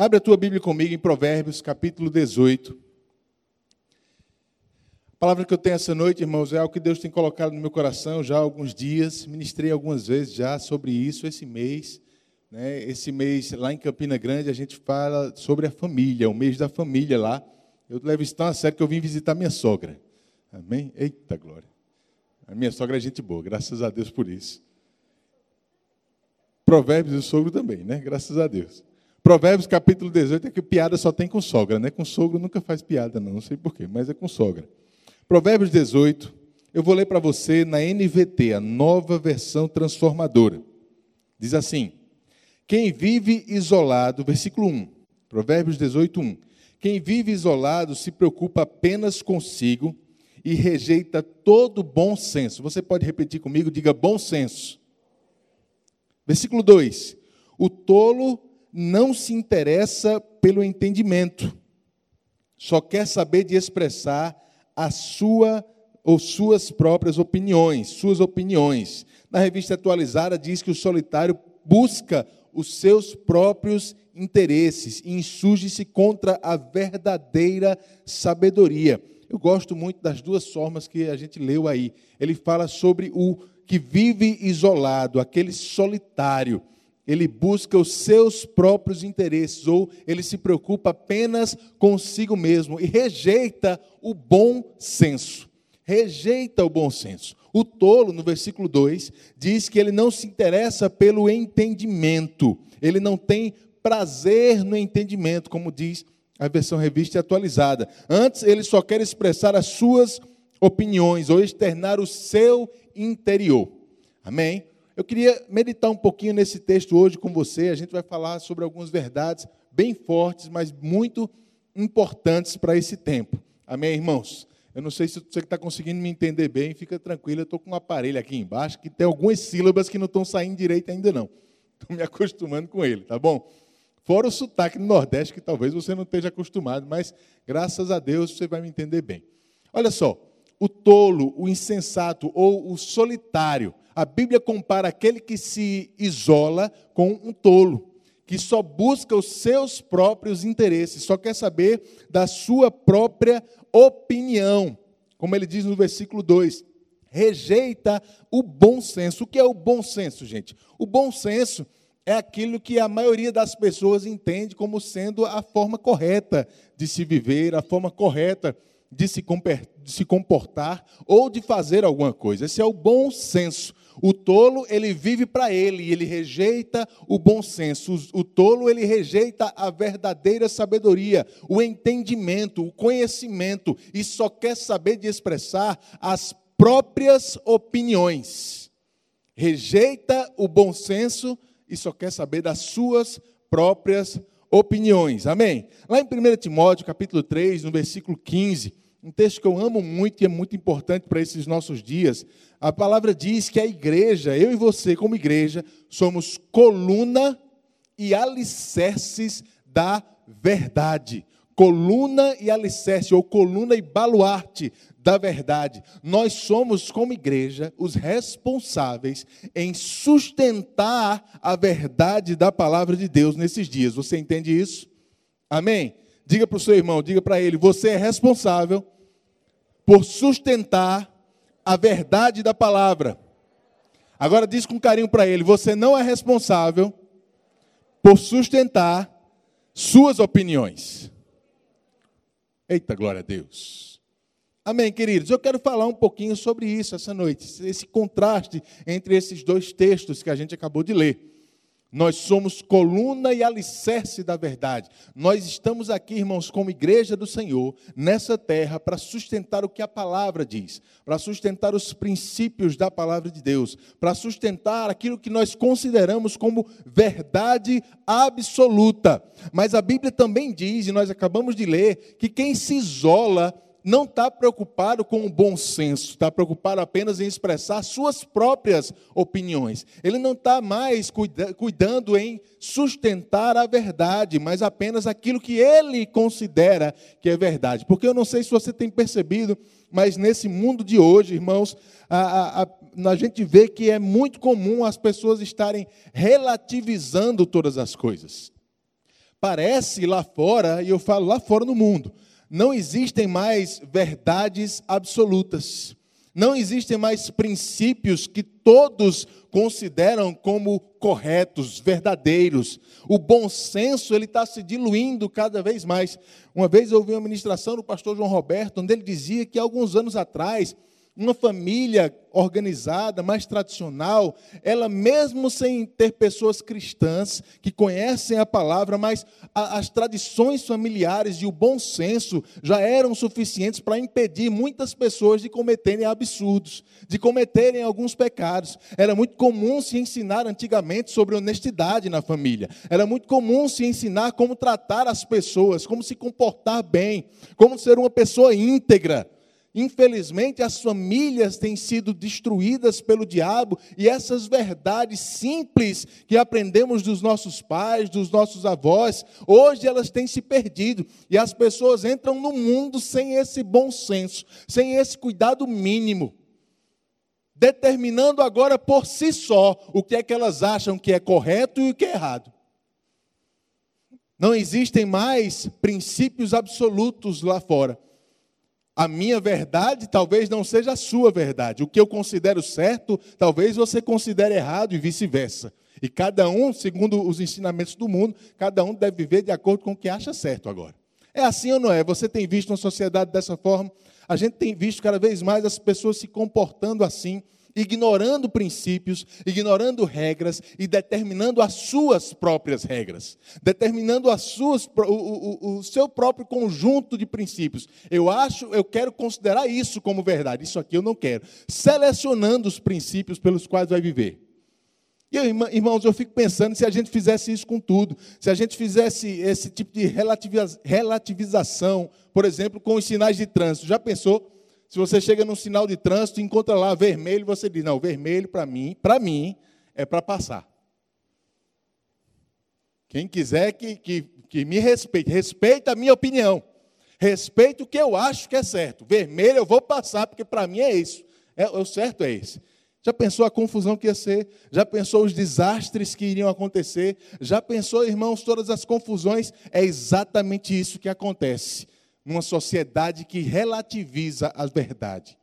Abre a tua Bíblia comigo em Provérbios, capítulo 18. A palavra que eu tenho essa noite, irmãos, é algo que Deus tem colocado no meu coração já há alguns dias. Ministrei algumas vezes já sobre isso esse mês. Né? Esse mês, lá em Campina Grande, a gente fala sobre a família, o mês da família lá. Eu levo isso tão a sério que eu vim visitar minha sogra. Amém? Eita glória. A minha sogra é gente boa, graças a Deus por isso. Provérbios e o sogro também, né? Graças a Deus. Provérbios capítulo 18 é que piada só tem com sogra, né? Com sogro nunca faz piada, não, não sei porquê, mas é com sogra. Provérbios 18, eu vou ler para você na NVT, a nova versão transformadora. Diz assim: Quem vive isolado, versículo 1, Provérbios 18, 1. Quem vive isolado se preocupa apenas consigo e rejeita todo bom senso. Você pode repetir comigo? Diga bom senso. Versículo 2: O tolo não se interessa pelo entendimento, só quer saber de expressar a sua ou suas próprias opiniões, suas opiniões. Na revista atualizada diz que o solitário busca os seus próprios interesses e insurge-se contra a verdadeira sabedoria. Eu gosto muito das duas formas que a gente leu aí. Ele fala sobre o que vive isolado, aquele solitário ele busca os seus próprios interesses, ou ele se preocupa apenas consigo mesmo e rejeita o bom senso. Rejeita o bom senso. O tolo, no versículo 2, diz que ele não se interessa pelo entendimento, ele não tem prazer no entendimento, como diz a versão revista atualizada. Antes, ele só quer expressar as suas opiniões ou externar o seu interior. Amém? Eu queria meditar um pouquinho nesse texto hoje com você. A gente vai falar sobre algumas verdades bem fortes, mas muito importantes para esse tempo. Amém, irmãos? Eu não sei se você está conseguindo me entender bem, fica tranquilo, eu estou com um aparelho aqui embaixo que tem algumas sílabas que não estão saindo direito ainda não. Estou me acostumando com ele, tá bom? Fora o sotaque do Nordeste, que talvez você não esteja acostumado, mas graças a Deus você vai me entender bem. Olha só, o tolo, o insensato ou o solitário a Bíblia compara aquele que se isola com um tolo, que só busca os seus próprios interesses, só quer saber da sua própria opinião. Como ele diz no versículo 2, rejeita o bom senso. O que é o bom senso, gente? O bom senso é aquilo que a maioria das pessoas entende como sendo a forma correta de se viver, a forma correta de se comportar ou de fazer alguma coisa. Esse é o bom senso. O tolo, ele vive para ele e ele rejeita o bom senso. O tolo, ele rejeita a verdadeira sabedoria, o entendimento, o conhecimento e só quer saber de expressar as próprias opiniões. Rejeita o bom senso e só quer saber das suas próprias opiniões. Amém? Lá em 1 Timóteo, capítulo 3, no versículo 15, um texto que eu amo muito e é muito importante para esses nossos dias. A palavra diz que a igreja, eu e você, como igreja, somos coluna e alicerces da verdade. Coluna e alicerce, ou coluna e baluarte da verdade. Nós somos, como igreja, os responsáveis em sustentar a verdade da palavra de Deus nesses dias. Você entende isso? Amém? Diga para o seu irmão, diga para ele: você é responsável por sustentar a verdade da palavra. Agora diz com carinho para ele: você não é responsável por sustentar suas opiniões. Eita, glória a Deus. Amém, queridos. Eu quero falar um pouquinho sobre isso essa noite, esse contraste entre esses dois textos que a gente acabou de ler. Nós somos coluna e alicerce da verdade. Nós estamos aqui, irmãos, como igreja do Senhor, nessa terra, para sustentar o que a palavra diz, para sustentar os princípios da palavra de Deus, para sustentar aquilo que nós consideramos como verdade absoluta. Mas a Bíblia também diz, e nós acabamos de ler, que quem se isola não está preocupado com o bom senso, está preocupado apenas em expressar suas próprias opiniões. Ele não está mais cuida cuidando em sustentar a verdade, mas apenas aquilo que ele considera que é verdade. Porque eu não sei se você tem percebido, mas nesse mundo de hoje, irmãos, a, a, a, a gente vê que é muito comum as pessoas estarem relativizando todas as coisas. Parece lá fora, e eu falo lá fora no mundo, não existem mais verdades absolutas. Não existem mais princípios que todos consideram como corretos, verdadeiros. O bom senso ele está se diluindo cada vez mais. Uma vez eu ouvi uma ministração do pastor João Roberto, onde ele dizia que alguns anos atrás uma família organizada, mais tradicional, ela mesmo sem ter pessoas cristãs que conhecem a palavra, mas a, as tradições familiares e o bom senso já eram suficientes para impedir muitas pessoas de cometerem absurdos, de cometerem alguns pecados. Era muito comum se ensinar antigamente sobre honestidade na família. Era muito comum se ensinar como tratar as pessoas, como se comportar bem, como ser uma pessoa íntegra. Infelizmente, as famílias têm sido destruídas pelo diabo e essas verdades simples que aprendemos dos nossos pais, dos nossos avós, hoje elas têm se perdido e as pessoas entram no mundo sem esse bom senso, sem esse cuidado mínimo, determinando agora por si só o que é que elas acham que é correto e o que é errado. Não existem mais princípios absolutos lá fora a minha verdade talvez não seja a sua verdade. O que eu considero certo, talvez você considere errado e vice-versa. E cada um, segundo os ensinamentos do mundo, cada um deve viver de acordo com o que acha certo agora. É assim ou não é? Você tem visto uma sociedade dessa forma? A gente tem visto cada vez mais as pessoas se comportando assim ignorando princípios, ignorando regras e determinando as suas próprias regras, determinando as suas, o, o, o, seu próprio conjunto de princípios. Eu acho, eu quero considerar isso como verdade, isso aqui eu não quero. Selecionando os princípios pelos quais vai viver. E eu, irmãos, eu fico pensando se a gente fizesse isso com tudo, se a gente fizesse esse tipo de relativização, por exemplo, com os sinais de trânsito. Já pensou? Se você chega num sinal de trânsito e encontra lá vermelho, você diz: "Não, vermelho para mim, para mim é para passar". Quem quiser que, que, que me respeite, respeita a minha opinião. Respeita o que eu acho que é certo. Vermelho eu vou passar, porque para mim é isso. É, o certo é esse. Já pensou a confusão que ia ser? Já pensou os desastres que iriam acontecer? Já pensou, irmãos, todas as confusões? É exatamente isso que acontece numa sociedade que relativiza a verdade,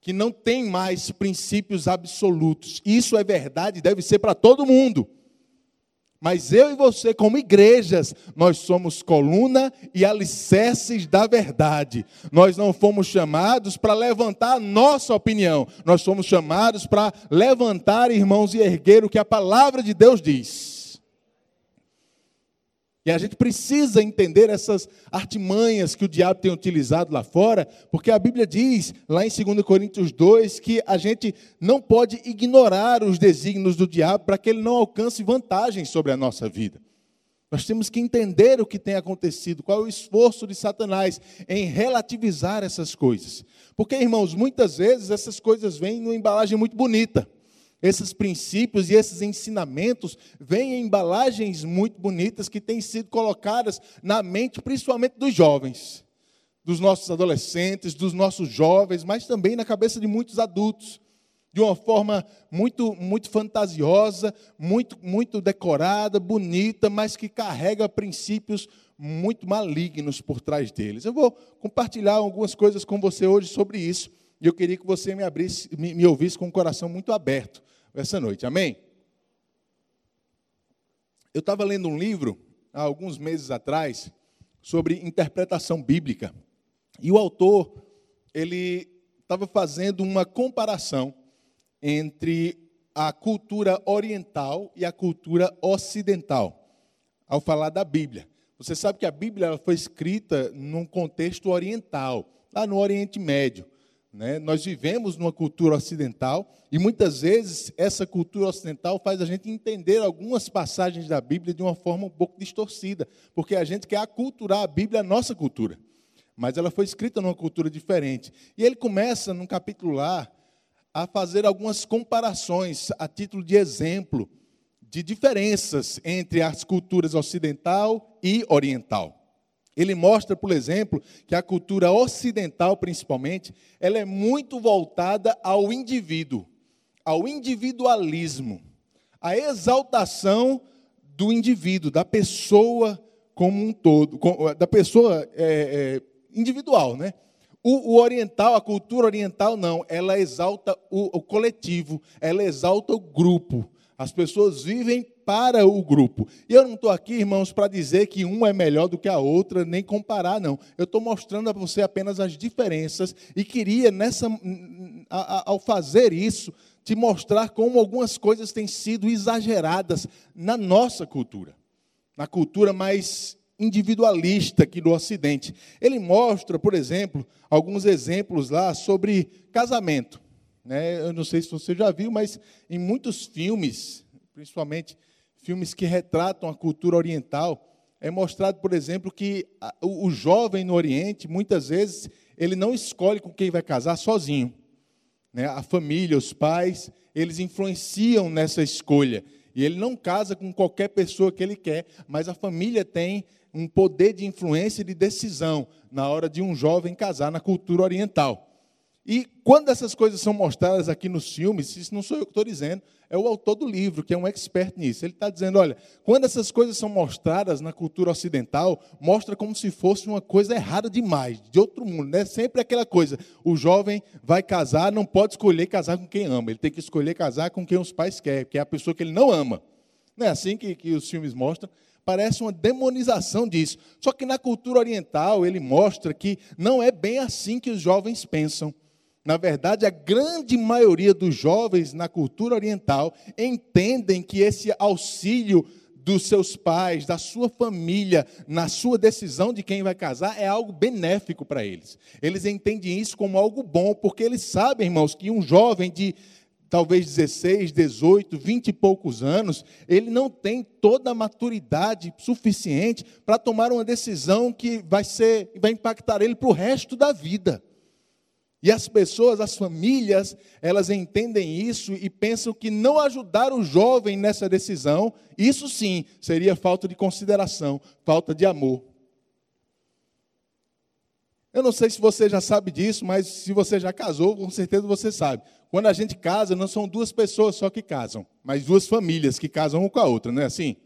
que não tem mais princípios absolutos. Isso é verdade, deve ser para todo mundo. Mas eu e você, como igrejas, nós somos coluna e alicerces da verdade. Nós não fomos chamados para levantar a nossa opinião. Nós somos chamados para levantar, irmãos, e erguer o que a palavra de Deus diz. E a gente precisa entender essas artimanhas que o diabo tem utilizado lá fora, porque a Bíblia diz, lá em 2 Coríntios 2, que a gente não pode ignorar os desígnios do diabo para que ele não alcance vantagens sobre a nossa vida. Nós temos que entender o que tem acontecido, qual é o esforço de Satanás em relativizar essas coisas. Porque, irmãos, muitas vezes essas coisas vêm numa embalagem muito bonita. Esses princípios e esses ensinamentos vêm em embalagens muito bonitas que têm sido colocadas na mente, principalmente dos jovens, dos nossos adolescentes, dos nossos jovens, mas também na cabeça de muitos adultos, de uma forma muito, muito fantasiosa, muito, muito decorada, bonita, mas que carrega princípios muito malignos por trás deles. Eu vou compartilhar algumas coisas com você hoje sobre isso. E eu queria que você me, abrisse, me, me ouvisse com o coração muito aberto essa noite. Amém? Eu estava lendo um livro há alguns meses atrás sobre interpretação bíblica. E o autor, ele estava fazendo uma comparação entre a cultura oriental e a cultura ocidental, ao falar da Bíblia. Você sabe que a Bíblia foi escrita num contexto oriental, lá no Oriente Médio. Né? Nós vivemos numa cultura ocidental e muitas vezes essa cultura ocidental faz a gente entender algumas passagens da Bíblia de uma forma um pouco distorcida, porque a gente quer aculturar a Bíblia à nossa cultura. Mas ela foi escrita numa cultura diferente. E ele começa, num capítulo lá, a fazer algumas comparações a título de exemplo de diferenças entre as culturas ocidental e oriental. Ele mostra, por exemplo, que a cultura ocidental, principalmente, ela é muito voltada ao indivíduo, ao individualismo, à exaltação do indivíduo, da pessoa como um todo, da pessoa é, é, individual, né? O, o, oriental, a cultura oriental, não, ela exalta o, o coletivo, ela exalta o grupo. As pessoas vivem para o grupo. E eu não estou aqui, irmãos, para dizer que uma é melhor do que a outra, nem comparar, não. Eu estou mostrando a você apenas as diferenças e queria, nessa, ao fazer isso, te mostrar como algumas coisas têm sido exageradas na nossa cultura, na cultura mais individualista aqui do Ocidente. Ele mostra, por exemplo, alguns exemplos lá sobre casamento. Né? Eu não sei se você já viu, mas em muitos filmes, principalmente filmes que retratam a cultura oriental, é mostrado, por exemplo, que o jovem no Oriente, muitas vezes, ele não escolhe com quem vai casar sozinho. Né? A família, os pais, eles influenciam nessa escolha. E ele não casa com qualquer pessoa que ele quer, mas a família tem um poder de influência e de decisão na hora de um jovem casar na cultura oriental. E quando essas coisas são mostradas aqui nos filmes, isso não sou eu que estou dizendo, é o autor do livro, que é um expert nisso. Ele está dizendo: olha, quando essas coisas são mostradas na cultura ocidental, mostra como se fosse uma coisa errada demais, de outro mundo. Né? Sempre aquela coisa: o jovem vai casar, não pode escolher casar com quem ama, ele tem que escolher casar com quem os pais querem, que é a pessoa que ele não ama. Não é assim que, que os filmes mostram? Parece uma demonização disso. Só que na cultura oriental, ele mostra que não é bem assim que os jovens pensam. Na verdade, a grande maioria dos jovens na cultura oriental entendem que esse auxílio dos seus pais, da sua família, na sua decisão de quem vai casar, é algo benéfico para eles. Eles entendem isso como algo bom, porque eles sabem, irmãos, que um jovem de talvez 16, 18, 20 e poucos anos, ele não tem toda a maturidade suficiente para tomar uma decisão que vai ser, vai impactar ele para o resto da vida. E as pessoas, as famílias, elas entendem isso e pensam que não ajudar o jovem nessa decisão, isso sim seria falta de consideração, falta de amor. Eu não sei se você já sabe disso, mas se você já casou, com certeza você sabe. Quando a gente casa, não são duas pessoas só que casam, mas duas famílias que casam uma com a outra, não é assim?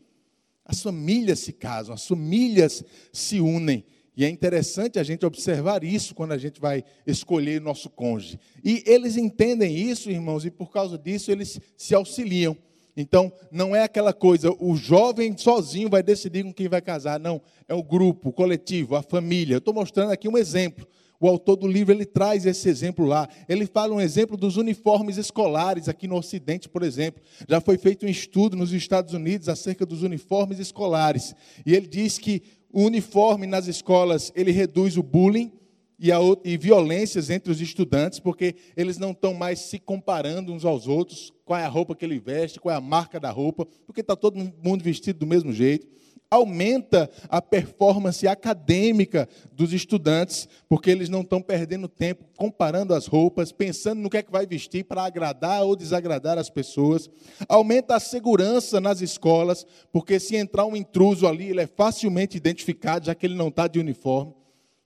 As famílias se casam, as famílias se unem. E é interessante a gente observar isso quando a gente vai escolher nosso cônjuge. E eles entendem isso, irmãos, e por causa disso eles se auxiliam. Então, não é aquela coisa, o jovem sozinho vai decidir com quem vai casar. Não, é o grupo, o coletivo, a família. Eu estou mostrando aqui um exemplo. O autor do livro ele traz esse exemplo lá. Ele fala um exemplo dos uniformes escolares aqui no Ocidente, por exemplo. Já foi feito um estudo nos Estados Unidos acerca dos uniformes escolares. E ele diz que o uniforme nas escolas, ele reduz o bullying e, a, e violências entre os estudantes, porque eles não estão mais se comparando uns aos outros, qual é a roupa que ele veste, qual é a marca da roupa, porque está todo mundo vestido do mesmo jeito aumenta a performance acadêmica dos estudantes, porque eles não estão perdendo tempo comparando as roupas, pensando no que é que vai vestir para agradar ou desagradar as pessoas. Aumenta a segurança nas escolas, porque se entrar um intruso ali, ele é facilmente identificado, já que ele não está de uniforme.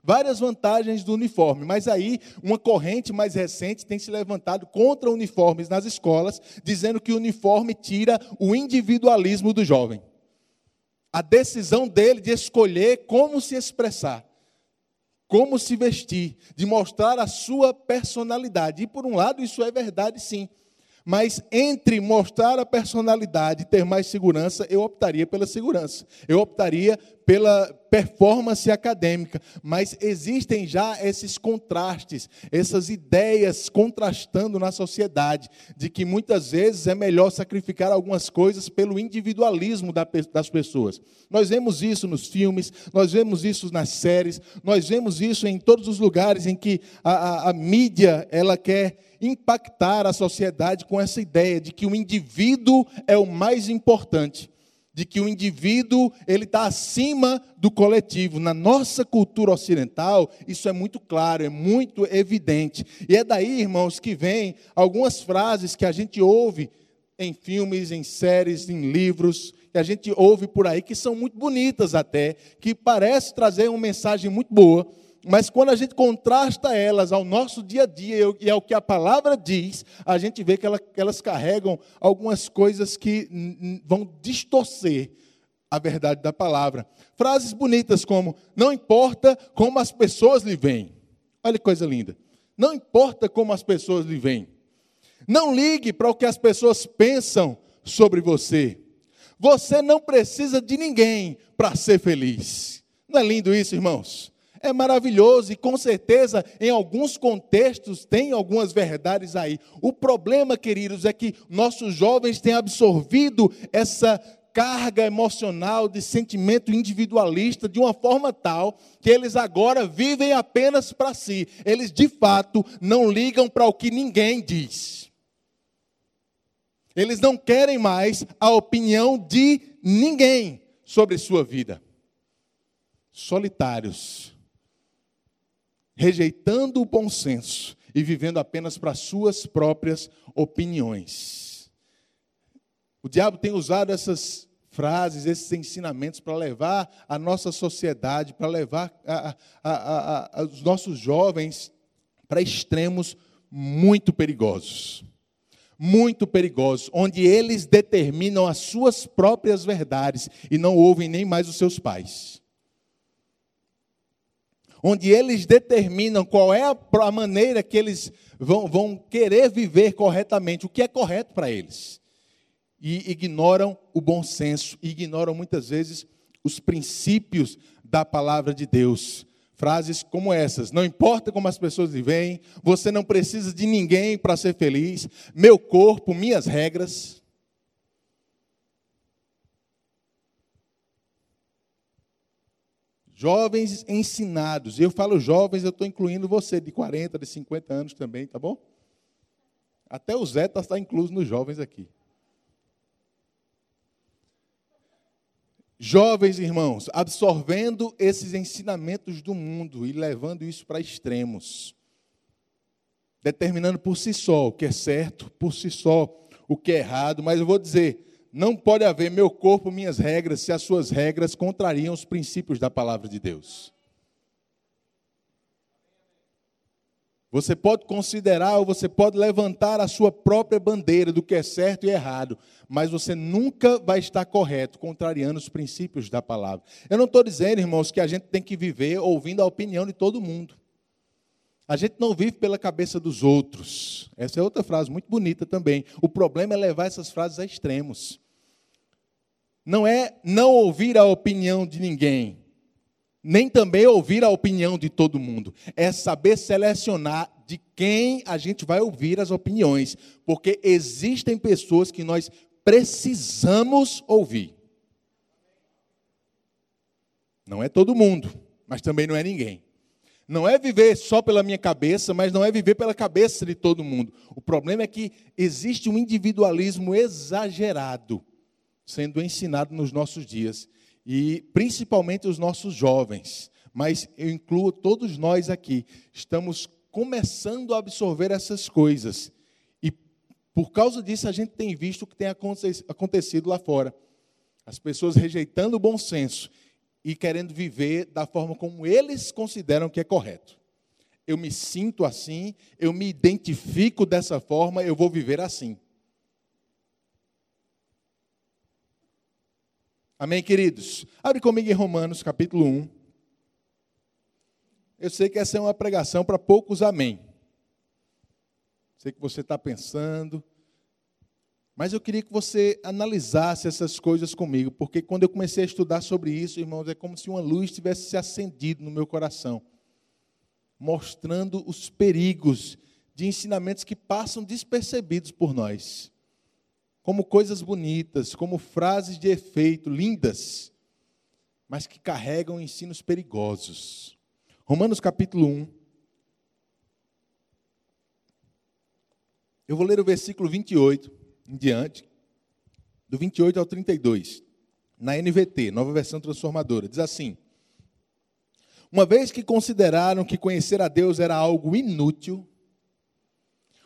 Várias vantagens do uniforme, mas aí uma corrente mais recente tem se levantado contra uniformes nas escolas, dizendo que o uniforme tira o individualismo do jovem a decisão dele de escolher como se expressar, como se vestir, de mostrar a sua personalidade. E por um lado, isso é verdade, sim. Mas entre mostrar a personalidade e ter mais segurança, eu optaria pela segurança. Eu optaria pela performance acadêmica. Mas existem já esses contrastes, essas ideias contrastando na sociedade, de que muitas vezes é melhor sacrificar algumas coisas pelo individualismo das pessoas. Nós vemos isso nos filmes, nós vemos isso nas séries, nós vemos isso em todos os lugares em que a, a, a mídia ela quer impactar a sociedade com essa ideia de que o indivíduo é o mais importante, de que o indivíduo ele está acima do coletivo. Na nossa cultura ocidental, isso é muito claro, é muito evidente. E é daí, irmãos, que vem algumas frases que a gente ouve em filmes, em séries, em livros, que a gente ouve por aí, que são muito bonitas até, que parece trazer uma mensagem muito boa, mas quando a gente contrasta elas ao nosso dia a dia e ao que a palavra diz, a gente vê que elas carregam algumas coisas que vão distorcer a verdade da palavra. Frases bonitas como: não importa como as pessoas lhe veem. Olha que coisa linda. Não importa como as pessoas lhe veem. Não ligue para o que as pessoas pensam sobre você. Você não precisa de ninguém para ser feliz. Não é lindo isso, irmãos? É maravilhoso e com certeza em alguns contextos tem algumas verdades aí. O problema, queridos, é que nossos jovens têm absorvido essa carga emocional de sentimento individualista de uma forma tal que eles agora vivem apenas para si. Eles de fato não ligam para o que ninguém diz. Eles não querem mais a opinião de ninguém sobre sua vida. Solitários, rejeitando o bom senso e vivendo apenas para suas próprias opiniões. O diabo tem usado essas frases, esses ensinamentos para levar a nossa sociedade, para levar a, a, a, os nossos jovens para extremos muito perigosos muito perigosos, onde eles determinam as suas próprias verdades e não ouvem nem mais os seus pais. Onde eles determinam qual é a maneira que eles vão, vão querer viver corretamente, o que é correto para eles. E ignoram o bom senso, ignoram muitas vezes os princípios da palavra de Deus. Frases como essas: Não importa como as pessoas veem, você não precisa de ninguém para ser feliz, meu corpo, minhas regras. Jovens ensinados, eu falo jovens, eu estou incluindo você de 40, de 50 anos também, tá bom? Até o Zé está incluso nos jovens aqui. Jovens irmãos, absorvendo esses ensinamentos do mundo e levando isso para extremos, determinando por si só o que é certo, por si só o que é errado, mas eu vou dizer, não pode haver meu corpo, minhas regras, se as suas regras contrariam os princípios da palavra de Deus. Você pode considerar ou você pode levantar a sua própria bandeira do que é certo e errado, mas você nunca vai estar correto, contrariando os princípios da palavra. Eu não estou dizendo, irmãos, que a gente tem que viver ouvindo a opinião de todo mundo. A gente não vive pela cabeça dos outros. Essa é outra frase muito bonita também. O problema é levar essas frases a extremos. Não é não ouvir a opinião de ninguém, nem também ouvir a opinião de todo mundo. É saber selecionar de quem a gente vai ouvir as opiniões, porque existem pessoas que nós precisamos ouvir. Não é todo mundo, mas também não é ninguém. Não é viver só pela minha cabeça, mas não é viver pela cabeça de todo mundo. O problema é que existe um individualismo exagerado sendo ensinado nos nossos dias e principalmente os nossos jovens, mas eu incluo todos nós aqui, estamos começando a absorver essas coisas. E por causa disso a gente tem visto o que tem acontecido lá fora. As pessoas rejeitando o bom senso e querendo viver da forma como eles consideram que é correto. Eu me sinto assim, eu me identifico dessa forma, eu vou viver assim. Amém, queridos? Abre comigo em Romanos, capítulo 1. Eu sei que essa é uma pregação para poucos amém. Sei que você está pensando. Mas eu queria que você analisasse essas coisas comigo, porque quando eu comecei a estudar sobre isso, irmãos, é como se uma luz tivesse se acendido no meu coração, mostrando os perigos de ensinamentos que passam despercebidos por nós como coisas bonitas, como frases de efeito lindas, mas que carregam ensinos perigosos. Romanos capítulo 1. Eu vou ler o versículo 28 em diante, do 28 ao 32, na NVT, nova versão transformadora. Diz assim: Uma vez que consideraram que conhecer a Deus era algo inútil,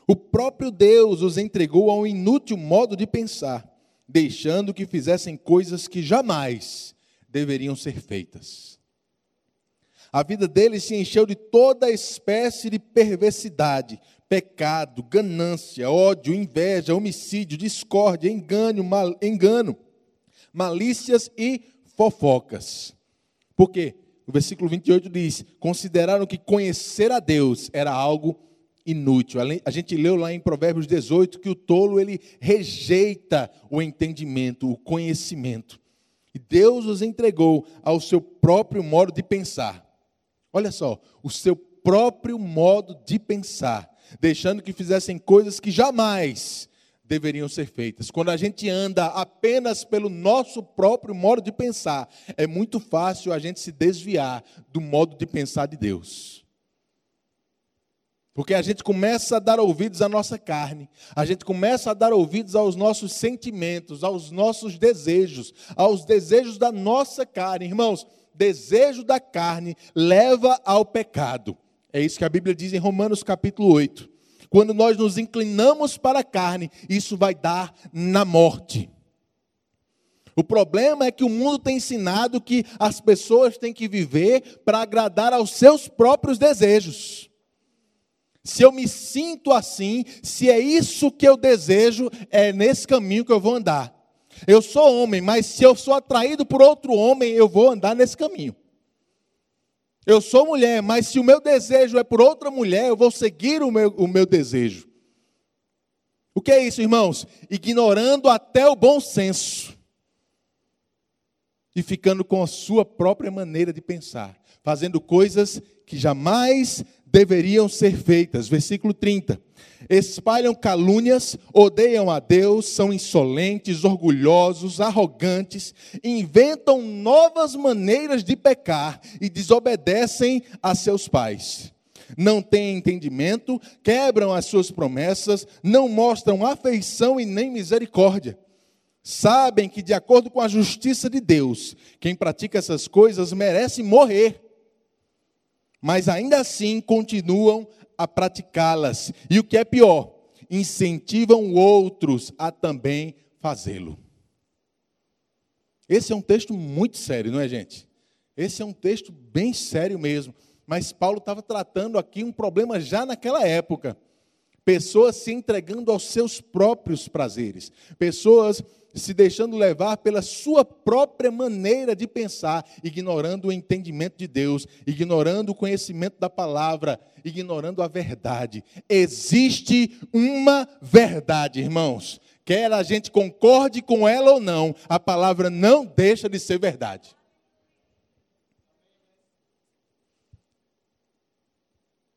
o próprio Deus os entregou a um inútil modo de pensar, deixando que fizessem coisas que jamais deveriam ser feitas. A vida deles se encheu de toda espécie de perversidade, pecado, ganância, ódio, inveja, homicídio, discórdia, engano, mal, engano, malícias e fofocas. Por quê? O versículo 28 diz: Consideraram que conhecer a Deus era algo inútil. A gente leu lá em Provérbios 18 que o tolo ele rejeita o entendimento, o conhecimento. E Deus os entregou ao seu próprio modo de pensar. Olha só, o seu próprio modo de pensar, deixando que fizessem coisas que jamais deveriam ser feitas. Quando a gente anda apenas pelo nosso próprio modo de pensar, é muito fácil a gente se desviar do modo de pensar de Deus. Porque a gente começa a dar ouvidos à nossa carne, a gente começa a dar ouvidos aos nossos sentimentos, aos nossos desejos, aos desejos da nossa carne. Irmãos, desejo da carne leva ao pecado. É isso que a Bíblia diz em Romanos capítulo 8. Quando nós nos inclinamos para a carne, isso vai dar na morte. O problema é que o mundo tem ensinado que as pessoas têm que viver para agradar aos seus próprios desejos se eu me sinto assim, se é isso que eu desejo, é nesse caminho que eu vou andar. Eu sou homem, mas se eu sou atraído por outro homem, eu vou andar nesse caminho. Eu sou mulher, mas se o meu desejo é por outra mulher, eu vou seguir o meu, o meu desejo. O que é isso, irmãos? Ignorando até o bom senso e ficando com a sua própria maneira de pensar, fazendo coisas que jamais deveriam ser feitas. Versículo 30. Espalham calúnias, odeiam a Deus, são insolentes, orgulhosos, arrogantes, inventam novas maneiras de pecar e desobedecem a seus pais. Não têm entendimento, quebram as suas promessas, não mostram afeição e nem misericórdia. Sabem que, de acordo com a justiça de Deus, quem pratica essas coisas merece morrer mas ainda assim continuam a praticá-las. E o que é pior, incentivam outros a também fazê-lo. Esse é um texto muito sério, não é, gente? Esse é um texto bem sério mesmo. Mas Paulo estava tratando aqui um problema já naquela época. Pessoas se entregando aos seus próprios prazeres. Pessoas se deixando levar pela sua própria maneira de pensar, ignorando o entendimento de Deus, ignorando o conhecimento da palavra, ignorando a verdade. Existe uma verdade, irmãos. Quer a gente concorde com ela ou não, a palavra não deixa de ser verdade.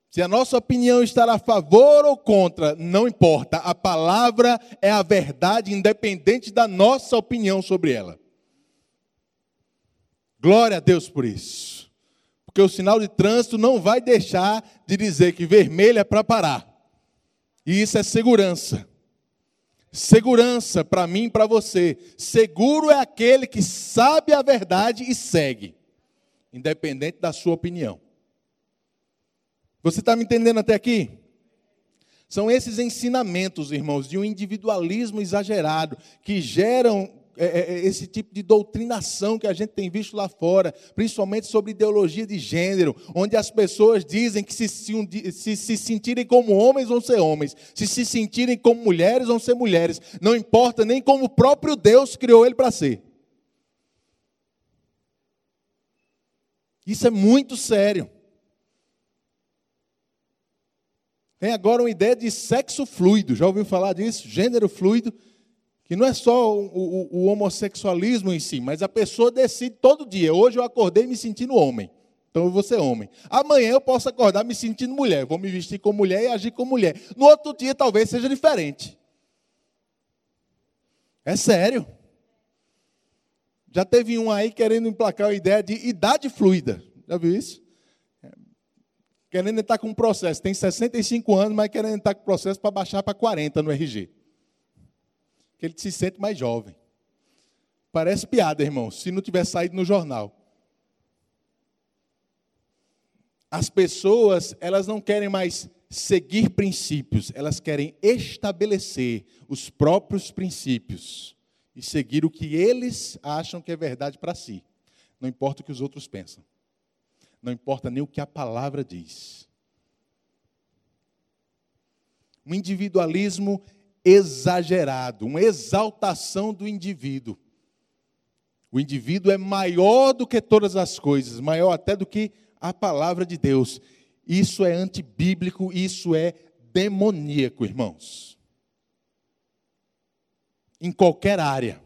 Se a nossa opinião estar a favor ou contra, não importa. A palavra é a verdade, independente da nossa opinião sobre ela. Glória a Deus por isso. Porque o sinal de trânsito não vai deixar de dizer que vermelho é para parar. E isso é segurança. Segurança para mim e para você. Seguro é aquele que sabe a verdade e segue, independente da sua opinião. Você está me entendendo até aqui? São esses ensinamentos, irmãos, de um individualismo exagerado que geram é, é, é, esse tipo de doutrinação que a gente tem visto lá fora, principalmente sobre ideologia de gênero, onde as pessoas dizem que se se, se, se sentirem como homens vão ser homens, se se sentirem como mulheres vão ser mulheres, não importa nem como o próprio Deus criou ele para ser. Isso é muito sério. Tem agora uma ideia de sexo fluido. Já ouviu falar disso? Gênero fluido. Que não é só o, o, o, homossexualismo em si, mas a pessoa decide todo dia. Hoje eu acordei me sentindo homem. Então eu vou ser homem. Amanhã eu posso acordar me sentindo mulher. Vou me vestir como mulher e agir como mulher. No outro dia talvez seja diferente. É sério. Já teve um aí querendo emplacar a ideia de idade fluida. Já viu isso? Querendo entrar com um processo, tem 65 anos, mas querendo entrar com processo para baixar para 40 no RG. Que ele se sente mais jovem. Parece piada, irmão, se não tiver saído no jornal. As pessoas, elas não querem mais seguir princípios, elas querem estabelecer os próprios princípios e seguir o que eles acham que é verdade para si. Não importa o que os outros pensam. Não importa nem o que a palavra diz. Um individualismo exagerado, uma exaltação do indivíduo. O indivíduo é maior do que todas as coisas, maior até do que a palavra de Deus. Isso é antibíblico, isso é demoníaco, irmãos. Em qualquer área.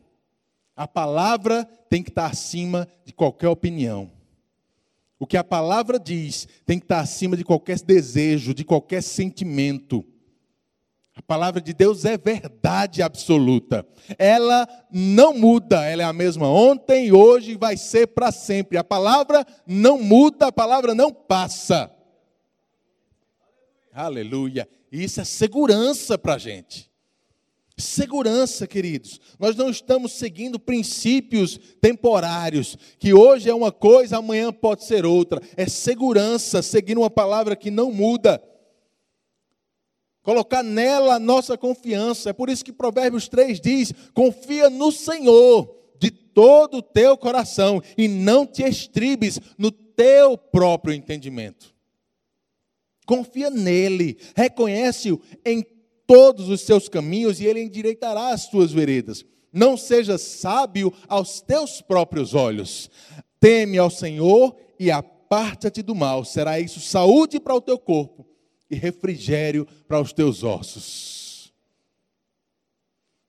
A palavra tem que estar acima de qualquer opinião. O que a palavra diz tem que estar acima de qualquer desejo, de qualquer sentimento. A palavra de Deus é verdade absoluta. Ela não muda, ela é a mesma ontem, hoje e vai ser para sempre. A palavra não muda, a palavra não passa. Aleluia. Isso é segurança para a gente. Segurança, queridos. Nós não estamos seguindo princípios temporários, que hoje é uma coisa, amanhã pode ser outra. É segurança, seguindo uma palavra que não muda. Colocar nela a nossa confiança. É por isso que Provérbios 3 diz: confia no Senhor de todo o teu coração e não te estribes no teu próprio entendimento. Confia nele, reconhece-o em todos os seus caminhos e ele endireitará as tuas veredas. Não seja sábio aos teus próprios olhos. Teme ao Senhor e aparta-te do mal. Será isso saúde para o teu corpo e refrigério para os teus ossos.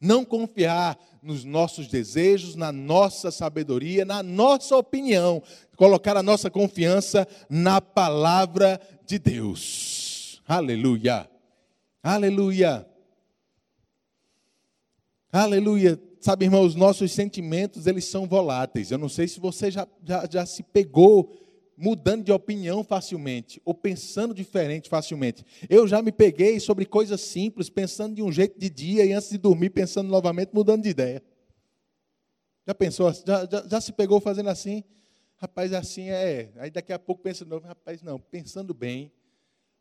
Não confiar nos nossos desejos, na nossa sabedoria, na nossa opinião, colocar a nossa confiança na palavra de Deus. Aleluia. Aleluia. Aleluia. Sabe, irmão, os nossos sentimentos, eles são voláteis. Eu não sei se você já, já, já se pegou mudando de opinião facilmente, ou pensando diferente facilmente. Eu já me peguei sobre coisas simples, pensando de um jeito de dia, e antes de dormir, pensando novamente, mudando de ideia. Já pensou, já, já, já se pegou fazendo assim? Rapaz, assim é. Aí daqui a pouco pensa de novo, rapaz, não, pensando bem,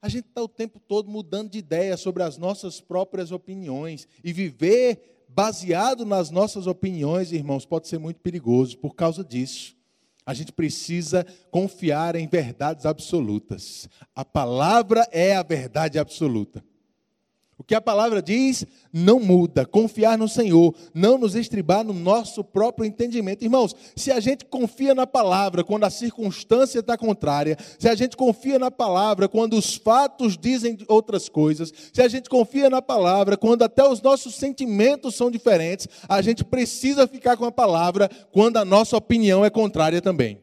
a gente está o tempo todo mudando de ideia sobre as nossas próprias opiniões. E viver baseado nas nossas opiniões, irmãos, pode ser muito perigoso por causa disso. A gente precisa confiar em verdades absolutas. A palavra é a verdade absoluta. O que a palavra diz não muda. Confiar no Senhor, não nos estribar no nosso próprio entendimento. Irmãos, se a gente confia na palavra quando a circunstância está contrária, se a gente confia na palavra quando os fatos dizem outras coisas, se a gente confia na palavra quando até os nossos sentimentos são diferentes, a gente precisa ficar com a palavra quando a nossa opinião é contrária também.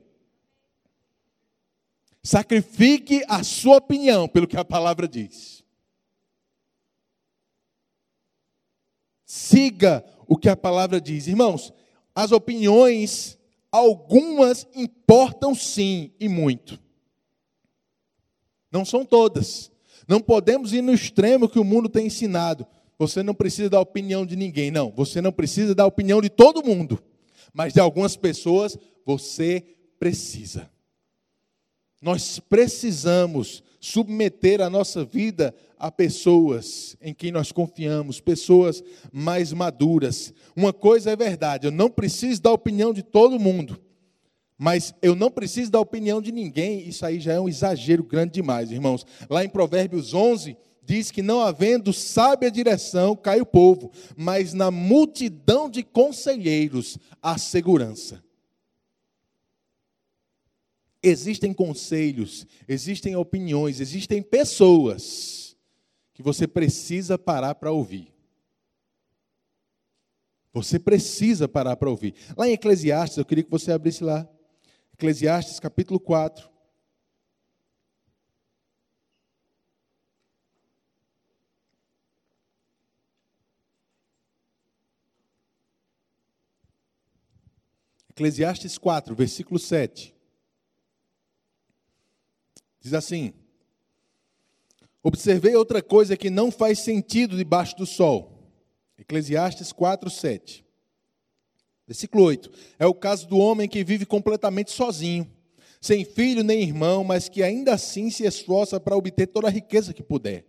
Sacrifique a sua opinião pelo que a palavra diz. Siga o que a palavra diz. Irmãos, as opiniões, algumas importam sim e muito. Não são todas. Não podemos ir no extremo que o mundo tem ensinado. Você não precisa da opinião de ninguém, não. Você não precisa da opinião de todo mundo. Mas de algumas pessoas você precisa. Nós precisamos submeter a nossa vida a pessoas em quem nós confiamos, pessoas mais maduras. Uma coisa é verdade, eu não preciso da opinião de todo mundo, mas eu não preciso da opinião de ninguém, isso aí já é um exagero grande demais, irmãos. Lá em Provérbios 11, diz que não havendo sábia direção cai o povo, mas na multidão de conselheiros há segurança. Existem conselhos, existem opiniões, existem pessoas que você precisa parar para ouvir. Você precisa parar para ouvir. Lá em Eclesiastes, eu queria que você abrisse lá. Eclesiastes capítulo 4. Eclesiastes 4, versículo 7. Diz assim: Observei outra coisa que não faz sentido debaixo do sol. Eclesiastes 4, 7. Versículo 8. É o caso do homem que vive completamente sozinho, sem filho nem irmão, mas que ainda assim se esforça para obter toda a riqueza que puder.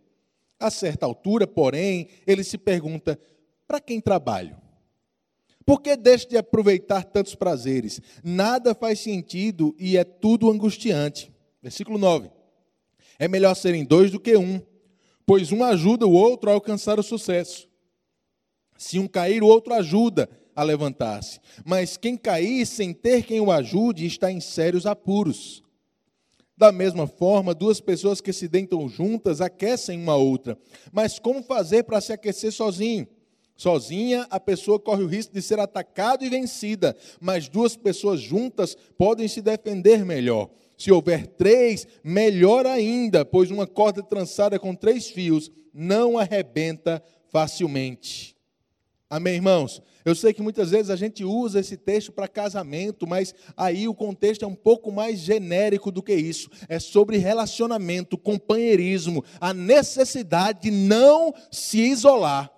A certa altura, porém, ele se pergunta: para quem trabalho? Por que deixo de aproveitar tantos prazeres? Nada faz sentido e é tudo angustiante. Versículo 9. É melhor serem dois do que um, pois um ajuda o outro a alcançar o sucesso. Se um cair, o outro ajuda a levantar-se. Mas quem cair sem ter quem o ajude está em sérios apuros. Da mesma forma, duas pessoas que se deitam juntas aquecem uma outra. Mas como fazer para se aquecer sozinho? Sozinha, a pessoa corre o risco de ser atacada e vencida, mas duas pessoas juntas podem se defender melhor. Se houver três, melhor ainda, pois uma corda trançada com três fios não arrebenta facilmente. Amém, irmãos? Eu sei que muitas vezes a gente usa esse texto para casamento, mas aí o contexto é um pouco mais genérico do que isso. É sobre relacionamento, companheirismo, a necessidade de não se isolar,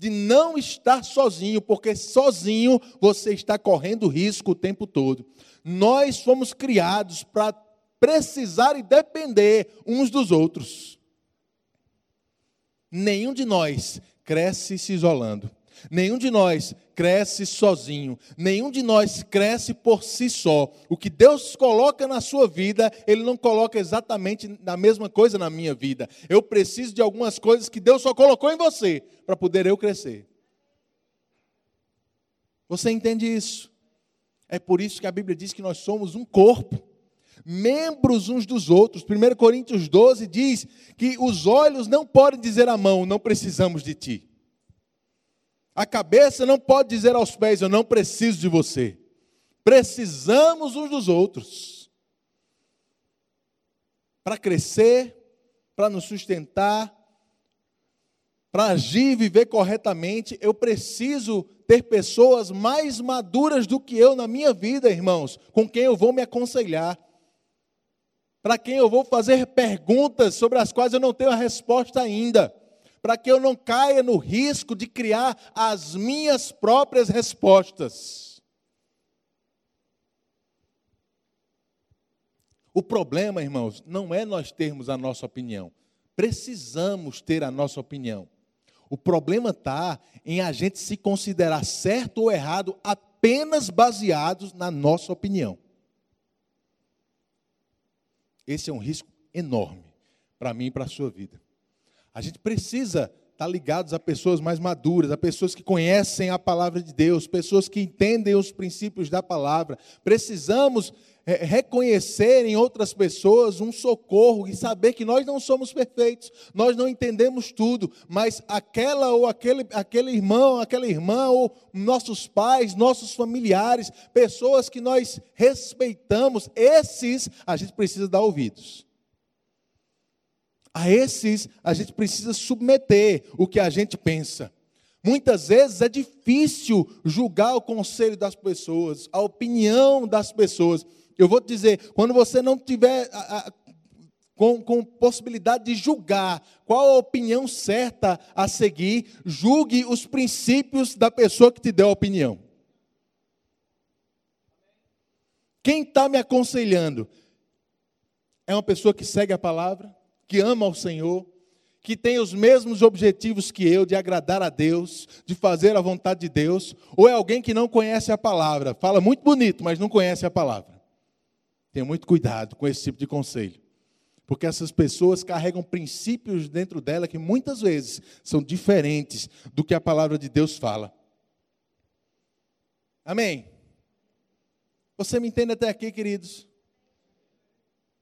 de não estar sozinho, porque sozinho você está correndo risco o tempo todo. Nós fomos criados para precisar e depender uns dos outros. Nenhum de nós cresce se isolando. Nenhum de nós cresce sozinho, nenhum de nós cresce por si só. O que Deus coloca na sua vida, Ele não coloca exatamente a mesma coisa na minha vida. Eu preciso de algumas coisas que Deus só colocou em você para poder eu crescer. Você entende isso? É por isso que a Bíblia diz que nós somos um corpo, membros uns dos outros. 1 Coríntios 12 diz que os olhos não podem dizer à mão, não precisamos de ti. A cabeça não pode dizer aos pés, eu não preciso de você. Precisamos uns dos outros. Para crescer, para nos sustentar, para agir e viver corretamente, eu preciso ter pessoas mais maduras do que eu na minha vida, irmãos, com quem eu vou me aconselhar, para quem eu vou fazer perguntas sobre as quais eu não tenho a resposta ainda, para que eu não caia no risco de criar as minhas próprias respostas. O problema, irmãos, não é nós termos a nossa opinião. Precisamos ter a nossa opinião. O problema está em a gente se considerar certo ou errado apenas baseados na nossa opinião. Esse é um risco enorme para mim e para a sua vida. A gente precisa estar tá ligados a pessoas mais maduras, a pessoas que conhecem a palavra de Deus, pessoas que entendem os princípios da palavra. Precisamos é, reconhecer em outras pessoas um socorro e saber que nós não somos perfeitos, nós não entendemos tudo, mas aquela ou aquele, aquele irmão, aquela irmã, ou nossos pais, nossos familiares, pessoas que nós respeitamos, esses a gente precisa dar ouvidos. A esses a gente precisa submeter o que a gente pensa. Muitas vezes é difícil julgar o conselho das pessoas, a opinião das pessoas. Eu vou te dizer, quando você não tiver a, a, com, com possibilidade de julgar qual a opinião certa a seguir, julgue os princípios da pessoa que te deu a opinião. Quem está me aconselhando é uma pessoa que segue a palavra, que ama ao Senhor, que tem os mesmos objetivos que eu, de agradar a Deus, de fazer a vontade de Deus, ou é alguém que não conhece a palavra, fala muito bonito, mas não conhece a palavra. Tenha muito cuidado com esse tipo de conselho. Porque essas pessoas carregam princípios dentro dela que muitas vezes são diferentes do que a palavra de Deus fala. Amém? Você me entende até aqui, queridos?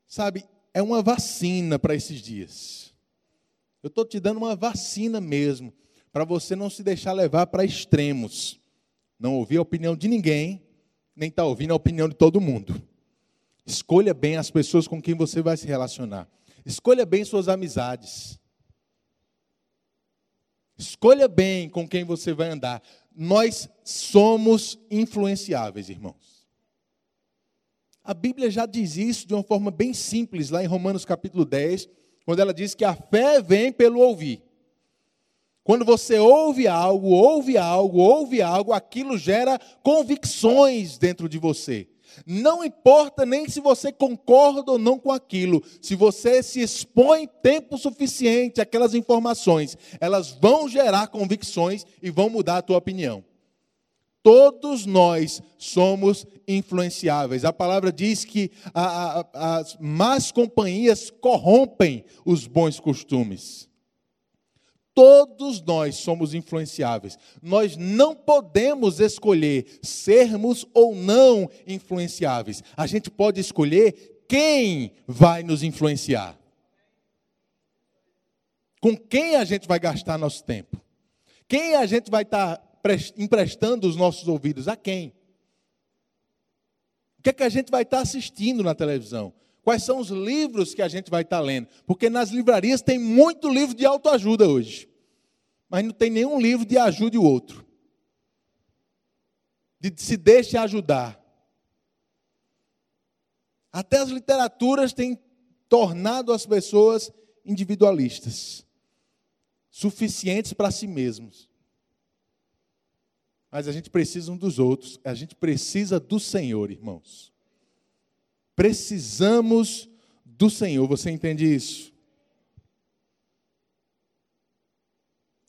Sabe, é uma vacina para esses dias. Eu estou te dando uma vacina mesmo, para você não se deixar levar para extremos. Não ouvir a opinião de ninguém, nem estar tá ouvindo a opinião de todo mundo. Escolha bem as pessoas com quem você vai se relacionar. Escolha bem suas amizades. Escolha bem com quem você vai andar. Nós somos influenciáveis, irmãos. A Bíblia já diz isso de uma forma bem simples, lá em Romanos capítulo 10, quando ela diz que a fé vem pelo ouvir. Quando você ouve algo, ouve algo, ouve algo, aquilo gera convicções dentro de você. Não importa nem se você concorda ou não com aquilo, se você se expõe tempo suficiente àquelas informações, elas vão gerar convicções e vão mudar a tua opinião. Todos nós somos influenciáveis. A palavra diz que a, a, as más companhias corrompem os bons costumes. todos nós somos influenciáveis. Nós não podemos escolher sermos ou não influenciáveis. A gente pode escolher quem vai nos influenciar. Com quem a gente vai gastar nosso tempo? Quem a gente vai estar emprestando os nossos ouvidos? A quem? O que é que a gente vai estar assistindo na televisão? Quais são os livros que a gente vai estar lendo? Porque nas livrarias tem muito livro de autoajuda hoje. Mas não tem nenhum livro de ajude o outro. De se deixe ajudar. Até as literaturas têm tornado as pessoas individualistas, suficientes para si mesmos. Mas a gente precisa um dos outros, a gente precisa do Senhor, irmãos. Precisamos do Senhor, você entende isso?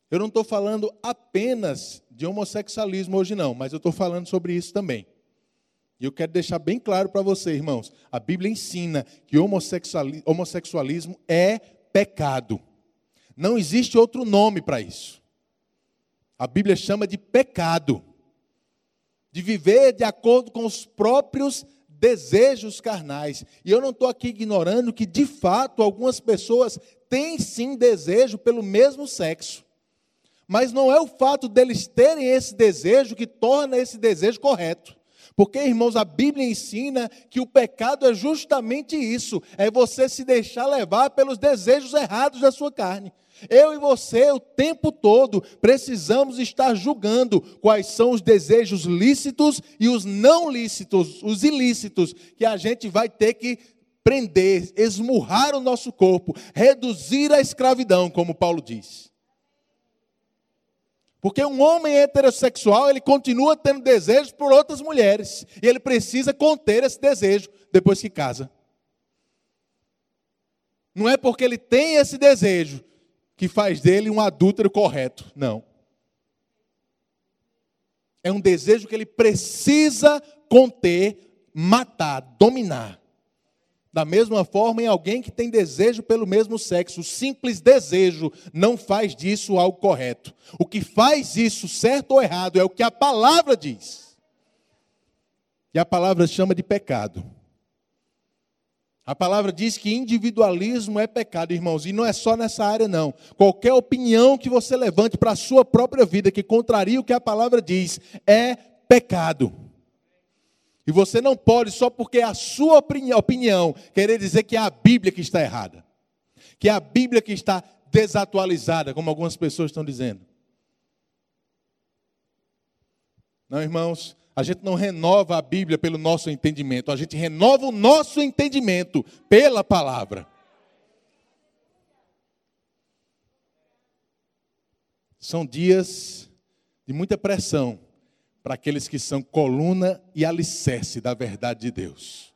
Eu não estou falando apenas de homossexualismo hoje, não, mas eu estou falando sobre isso também. E eu quero deixar bem claro para você, irmãos: a Bíblia ensina que homossexualismo é pecado. Não existe outro nome para isso. A Bíblia chama de pecado. De viver de acordo com os próprios desejos carnais. E eu não estou aqui ignorando que, de fato, algumas pessoas têm sim desejo pelo mesmo sexo. Mas não é o fato deles terem esse desejo que torna esse desejo correto. Porque, irmãos, a Bíblia ensina que o pecado é justamente isso: é você se deixar levar pelos desejos errados da sua carne. Eu e você, o tempo todo, precisamos estar julgando quais são os desejos lícitos e os não lícitos, os ilícitos, que a gente vai ter que prender, esmurrar o nosso corpo, reduzir a escravidão, como Paulo diz. Porque um homem heterossexual, ele continua tendo desejos por outras mulheres. E ele precisa conter esse desejo depois que casa. Não é porque ele tem esse desejo que faz dele um adúltero correto. Não. É um desejo que ele precisa conter, matar, dominar. Da mesma forma, em alguém que tem desejo pelo mesmo sexo, o simples desejo não faz disso algo correto. O que faz isso, certo ou errado, é o que a palavra diz. E a palavra chama de pecado. A palavra diz que individualismo é pecado, irmãos, e não é só nessa área, não. Qualquer opinião que você levante para a sua própria vida que contraria o que a palavra diz é pecado. E você não pode, só porque é a sua opinião, querer dizer que é a Bíblia que está errada. Que é a Bíblia que está desatualizada, como algumas pessoas estão dizendo. Não, irmãos, a gente não renova a Bíblia pelo nosso entendimento, a gente renova o nosso entendimento pela palavra. São dias de muita pressão para aqueles que são coluna e alicerce da verdade de Deus.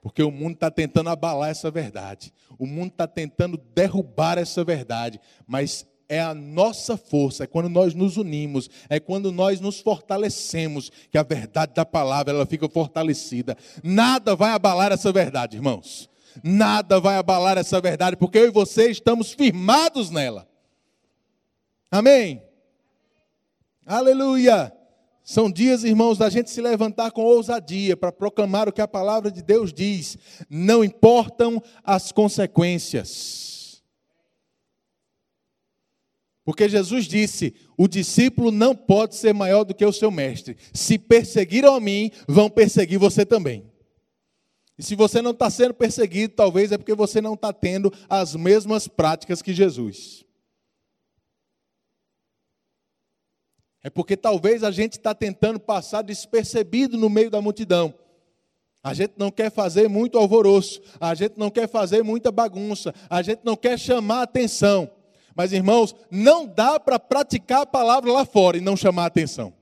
Porque o mundo está tentando abalar essa verdade, o mundo está tentando derrubar essa verdade, mas é a nossa força, é quando nós nos unimos, é quando nós nos fortalecemos, que a verdade da palavra ela fica fortalecida. Nada vai abalar essa verdade, irmãos. Nada vai abalar essa verdade, porque eu e você estamos firmados nela. Amém? Aleluia! São dias, irmãos, da gente se levantar com ousadia para proclamar o que a palavra de Deus diz. Não importam as consequências. Porque Jesus disse: o discípulo não pode ser maior do que o seu mestre. Se perseguiram a mim, vão perseguir você também. E se você não está sendo perseguido, talvez é porque você não está tendo as mesmas práticas que Jesus. É porque talvez a gente está tentando passar despercebido no meio da multidão. A gente não quer fazer muito alvoroço, a gente não quer fazer muita bagunça, a gente não quer chamar atenção. Mas, irmãos, não dá para praticar a palavra lá fora e não chamar atenção.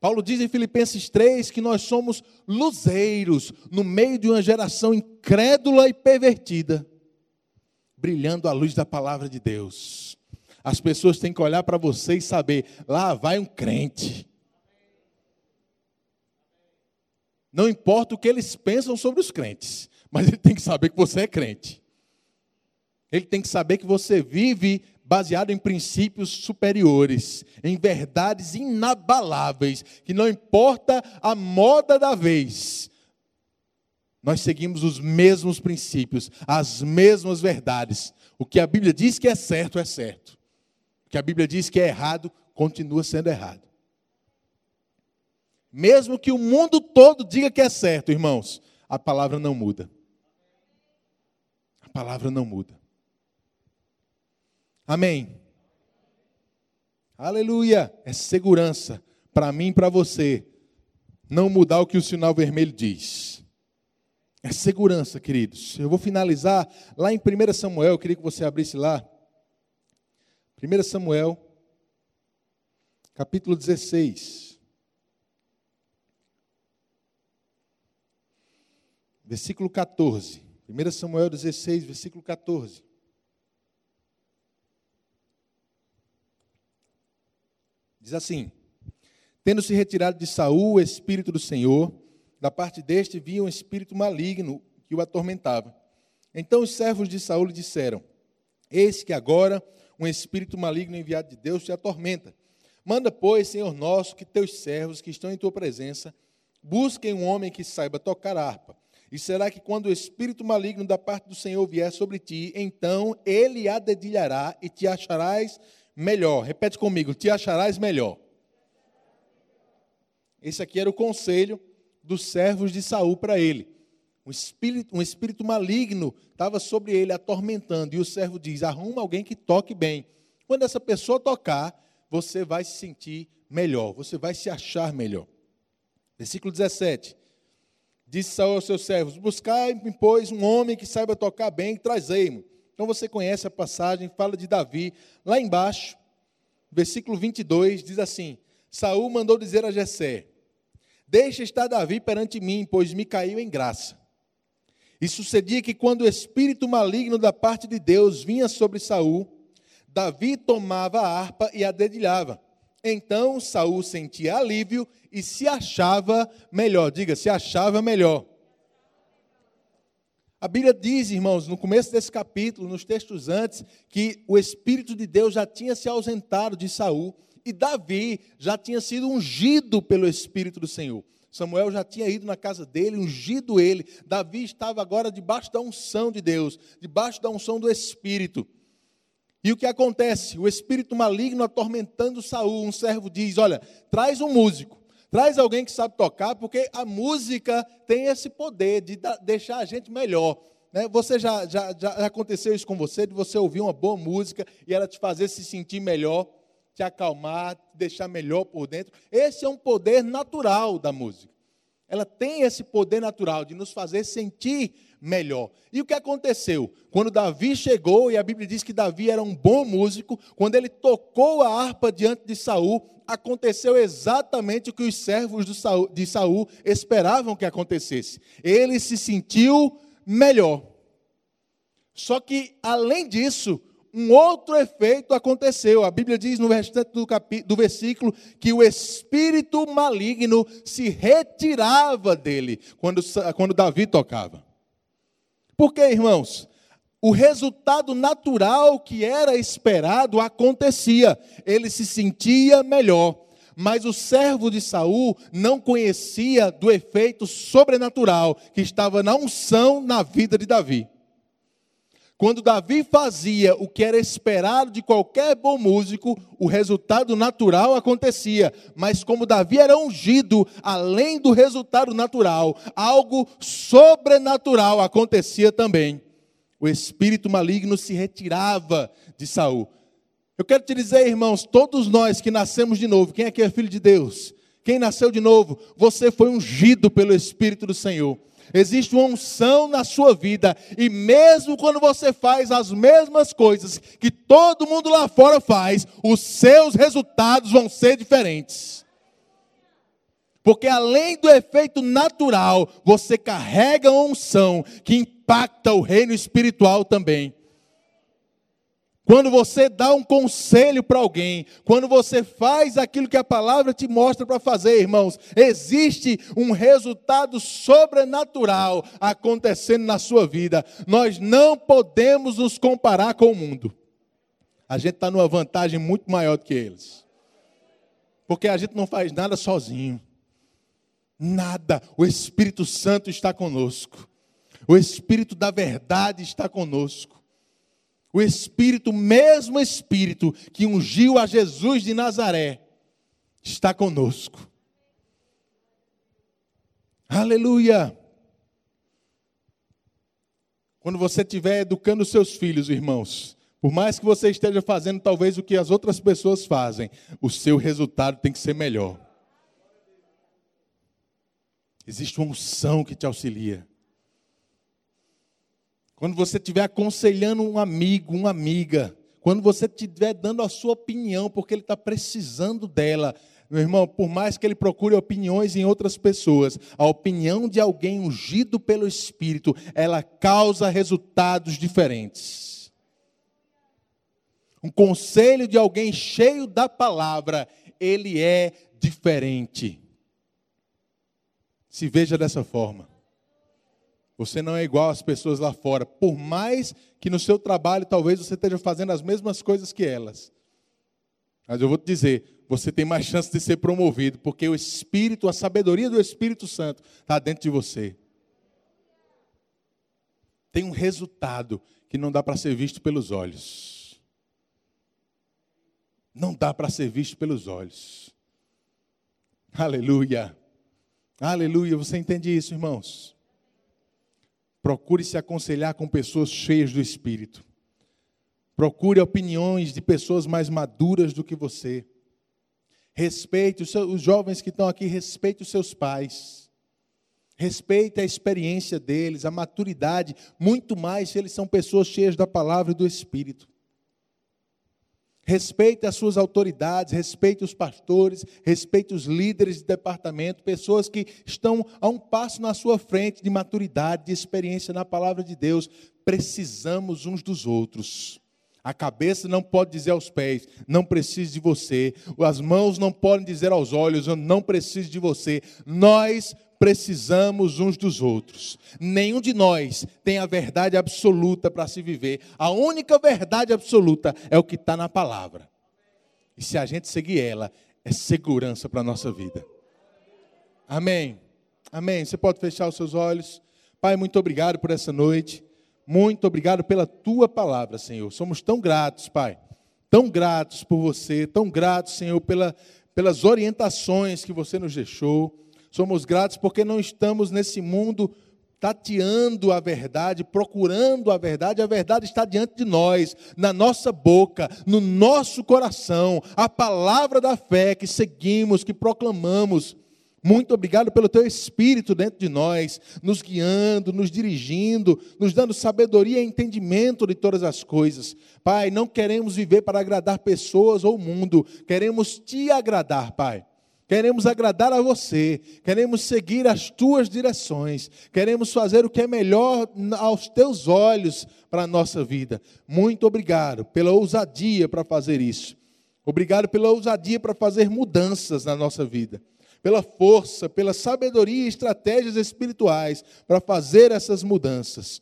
Paulo diz em Filipenses 3 que nós somos luzeiros no meio de uma geração incrédula e pervertida, brilhando a luz da palavra de Deus. As pessoas têm que olhar para você e saber: lá vai um crente. Não importa o que eles pensam sobre os crentes, mas ele tem que saber que você é crente. Ele tem que saber que você vive baseado em princípios superiores, em verdades inabaláveis, que não importa a moda da vez, nós seguimos os mesmos princípios, as mesmas verdades. O que a Bíblia diz que é certo, é certo. O que a Bíblia diz que é errado, continua sendo errado. Mesmo que o mundo todo diga que é certo, irmãos, a palavra não muda. A palavra não muda. Amém. Aleluia. É segurança para mim e para você não mudar o que o sinal vermelho diz. É segurança, queridos. Eu vou finalizar lá em 1 Samuel, eu queria que você abrisse lá. 1 Samuel, capítulo 16. Versículo 14. 1 Samuel 16, versículo 14. Diz assim: Tendo se retirado de Saul o espírito do Senhor, da parte deste vinha um espírito maligno que o atormentava. Então os servos de Saul lhe disseram: Eis que agora um espírito maligno enviado de Deus te atormenta. Manda, pois, Senhor nosso, que teus servos que estão em tua presença busquem um homem que saiba tocar harpa. E será que quando o espírito maligno da parte do Senhor vier sobre ti, então ele a dedilhará e te acharás melhor. Repete comigo: te acharás melhor. Esse aqui era o conselho dos servos de Saul para ele. Um espírito, um espírito maligno estava sobre ele, atormentando. E o servo diz: arruma alguém que toque bem. Quando essa pessoa tocar, você vai se sentir melhor, você vai se achar melhor. Versículo 17. Disse Saul aos seus servos: Buscai, pois, um homem que saiba tocar bem trazei-mo. Então você conhece a passagem, fala de Davi. Lá embaixo, versículo 22, diz assim: Saul mandou dizer a Jessé: Deixa estar Davi perante mim, pois me caiu em graça. E sucedia que quando o espírito maligno da parte de Deus vinha sobre Saul, Davi tomava a harpa e a dedilhava. Então Saul sentia alívio e se achava melhor. Diga, se achava melhor. A Bíblia diz, irmãos, no começo desse capítulo, nos textos antes, que o Espírito de Deus já tinha se ausentado de Saul e Davi já tinha sido ungido pelo Espírito do Senhor. Samuel já tinha ido na casa dele, ungido ele. Davi estava agora debaixo da unção de Deus, debaixo da unção do Espírito. E o que acontece? O espírito maligno atormentando Saul, um servo diz: Olha, traz um músico. Traz alguém que sabe tocar, porque a música tem esse poder de deixar a gente melhor. Né? Você já, já, já aconteceu isso com você, de você ouvir uma boa música e ela te fazer se sentir melhor, te acalmar, te deixar melhor por dentro. Esse é um poder natural da música. Ela tem esse poder natural de nos fazer sentir melhor. E o que aconteceu? Quando Davi chegou, e a Bíblia diz que Davi era um bom músico, quando ele tocou a harpa diante de Saul, aconteceu exatamente o que os servos de Saul esperavam que acontecesse. Ele se sentiu melhor. Só que, além disso, um outro efeito aconteceu. A Bíblia diz no restante do, do versículo que o espírito maligno se retirava dele quando, quando Davi tocava. Por quê, irmãos? O resultado natural que era esperado acontecia. Ele se sentia melhor. Mas o servo de Saul não conhecia do efeito sobrenatural que estava na unção na vida de Davi. Quando Davi fazia o que era esperado de qualquer bom músico, o resultado natural acontecia. Mas como Davi era ungido, além do resultado natural, algo sobrenatural acontecia também. O espírito maligno se retirava de Saul. Eu quero te dizer, irmãos, todos nós que nascemos de novo, quem aqui é filho de Deus? Quem nasceu de novo, você foi ungido pelo Espírito do Senhor. Existe uma unção na sua vida, e mesmo quando você faz as mesmas coisas que todo mundo lá fora faz, os seus resultados vão ser diferentes. Porque além do efeito natural, você carrega uma unção que impacta o reino espiritual também. Quando você dá um conselho para alguém, quando você faz aquilo que a palavra te mostra para fazer, irmãos, existe um resultado sobrenatural acontecendo na sua vida. Nós não podemos nos comparar com o mundo. A gente está numa vantagem muito maior do que eles. Porque a gente não faz nada sozinho. Nada. O Espírito Santo está conosco. O Espírito da verdade está conosco. O Espírito, mesmo Espírito que ungiu a Jesus de Nazaré, está conosco. Aleluia! Quando você estiver educando seus filhos, irmãos, por mais que você esteja fazendo talvez o que as outras pessoas fazem, o seu resultado tem que ser melhor. Existe uma unção que te auxilia. Quando você estiver aconselhando um amigo, uma amiga, quando você estiver dando a sua opinião, porque ele está precisando dela, meu irmão, por mais que ele procure opiniões em outras pessoas, a opinião de alguém ungido pelo Espírito, ela causa resultados diferentes. Um conselho de alguém cheio da palavra, ele é diferente. Se veja dessa forma. Você não é igual às pessoas lá fora, por mais que no seu trabalho talvez você esteja fazendo as mesmas coisas que elas. Mas eu vou te dizer, você tem mais chance de ser promovido, porque o Espírito, a sabedoria do Espírito Santo está dentro de você. Tem um resultado que não dá para ser visto pelos olhos. Não dá para ser visto pelos olhos. Aleluia. Aleluia. Você entende isso, irmãos? Procure se aconselhar com pessoas cheias do Espírito. Procure opiniões de pessoas mais maduras do que você. Respeite os, seus, os jovens que estão aqui, respeite os seus pais. Respeite a experiência deles, a maturidade, muito mais se eles são pessoas cheias da palavra e do Espírito. Respeite as suas autoridades, respeite os pastores, respeite os líderes de departamento, pessoas que estão a um passo na sua frente de maturidade, de experiência na palavra de Deus. Precisamos uns dos outros. A cabeça não pode dizer aos pés, não preciso de você. As mãos não podem dizer aos olhos, eu não preciso de você. Nós precisamos uns dos outros. Nenhum de nós tem a verdade absoluta para se viver. A única verdade absoluta é o que está na palavra. E se a gente seguir ela, é segurança para a nossa vida. Amém. Amém. Você pode fechar os seus olhos. Pai, muito obrigado por essa noite. Muito obrigado pela tua palavra, Senhor. Somos tão gratos, Pai. Tão gratos por você, tão gratos, Senhor, pela, pelas orientações que você nos deixou. Somos gratos porque não estamos nesse mundo tateando a verdade, procurando a verdade, a verdade está diante de nós, na nossa boca, no nosso coração, a palavra da fé que seguimos, que proclamamos. Muito obrigado pelo teu espírito dentro de nós, nos guiando, nos dirigindo, nos dando sabedoria e entendimento de todas as coisas. Pai, não queremos viver para agradar pessoas ou o mundo, queremos te agradar, Pai. Queremos agradar a você, queremos seguir as tuas direções, queremos fazer o que é melhor aos teus olhos para a nossa vida. Muito obrigado pela ousadia para fazer isso. Obrigado pela ousadia para fazer mudanças na nossa vida. Pela força, pela sabedoria e estratégias espirituais para fazer essas mudanças.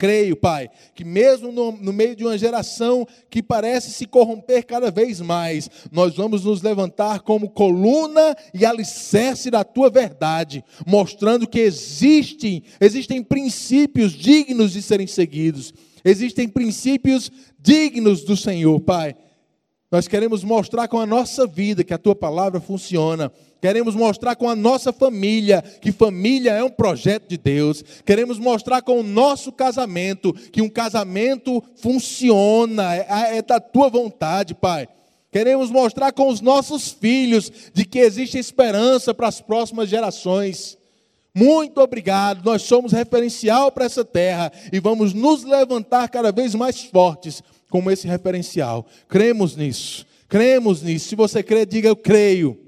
Creio, Pai, que mesmo no, no, meio de uma geração que parece se corromper cada vez mais, nós vamos nos levantar como coluna e alicerce da tua verdade, mostrando que existem, existem princípios dignos de serem seguidos, existem princípios dignos do Senhor, Pai. Nós queremos mostrar com a nossa vida que a tua palavra funciona Queremos mostrar com a nossa família que família é um projeto de Deus. Queremos mostrar com o nosso casamento que um casamento funciona, é, é da tua vontade, Pai. Queremos mostrar com os nossos filhos de que existe esperança para as próximas gerações. Muito obrigado, nós somos referencial para essa terra e vamos nos levantar cada vez mais fortes como esse referencial. Cremos nisso, cremos nisso. Se você crê, diga eu creio.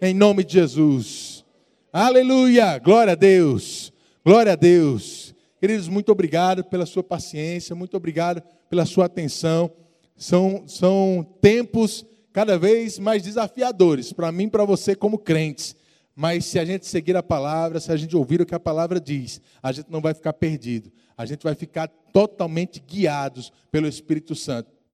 Em nome de Jesus. Aleluia! Glória a Deus. Glória a Deus. Queridos, muito obrigado pela sua paciência, muito obrigado pela sua atenção. São, são tempos cada vez mais desafiadores para mim e para você como crentes. Mas se a gente seguir a palavra, se a gente ouvir o que a palavra diz, a gente não vai ficar perdido. A gente vai ficar totalmente guiados pelo Espírito Santo.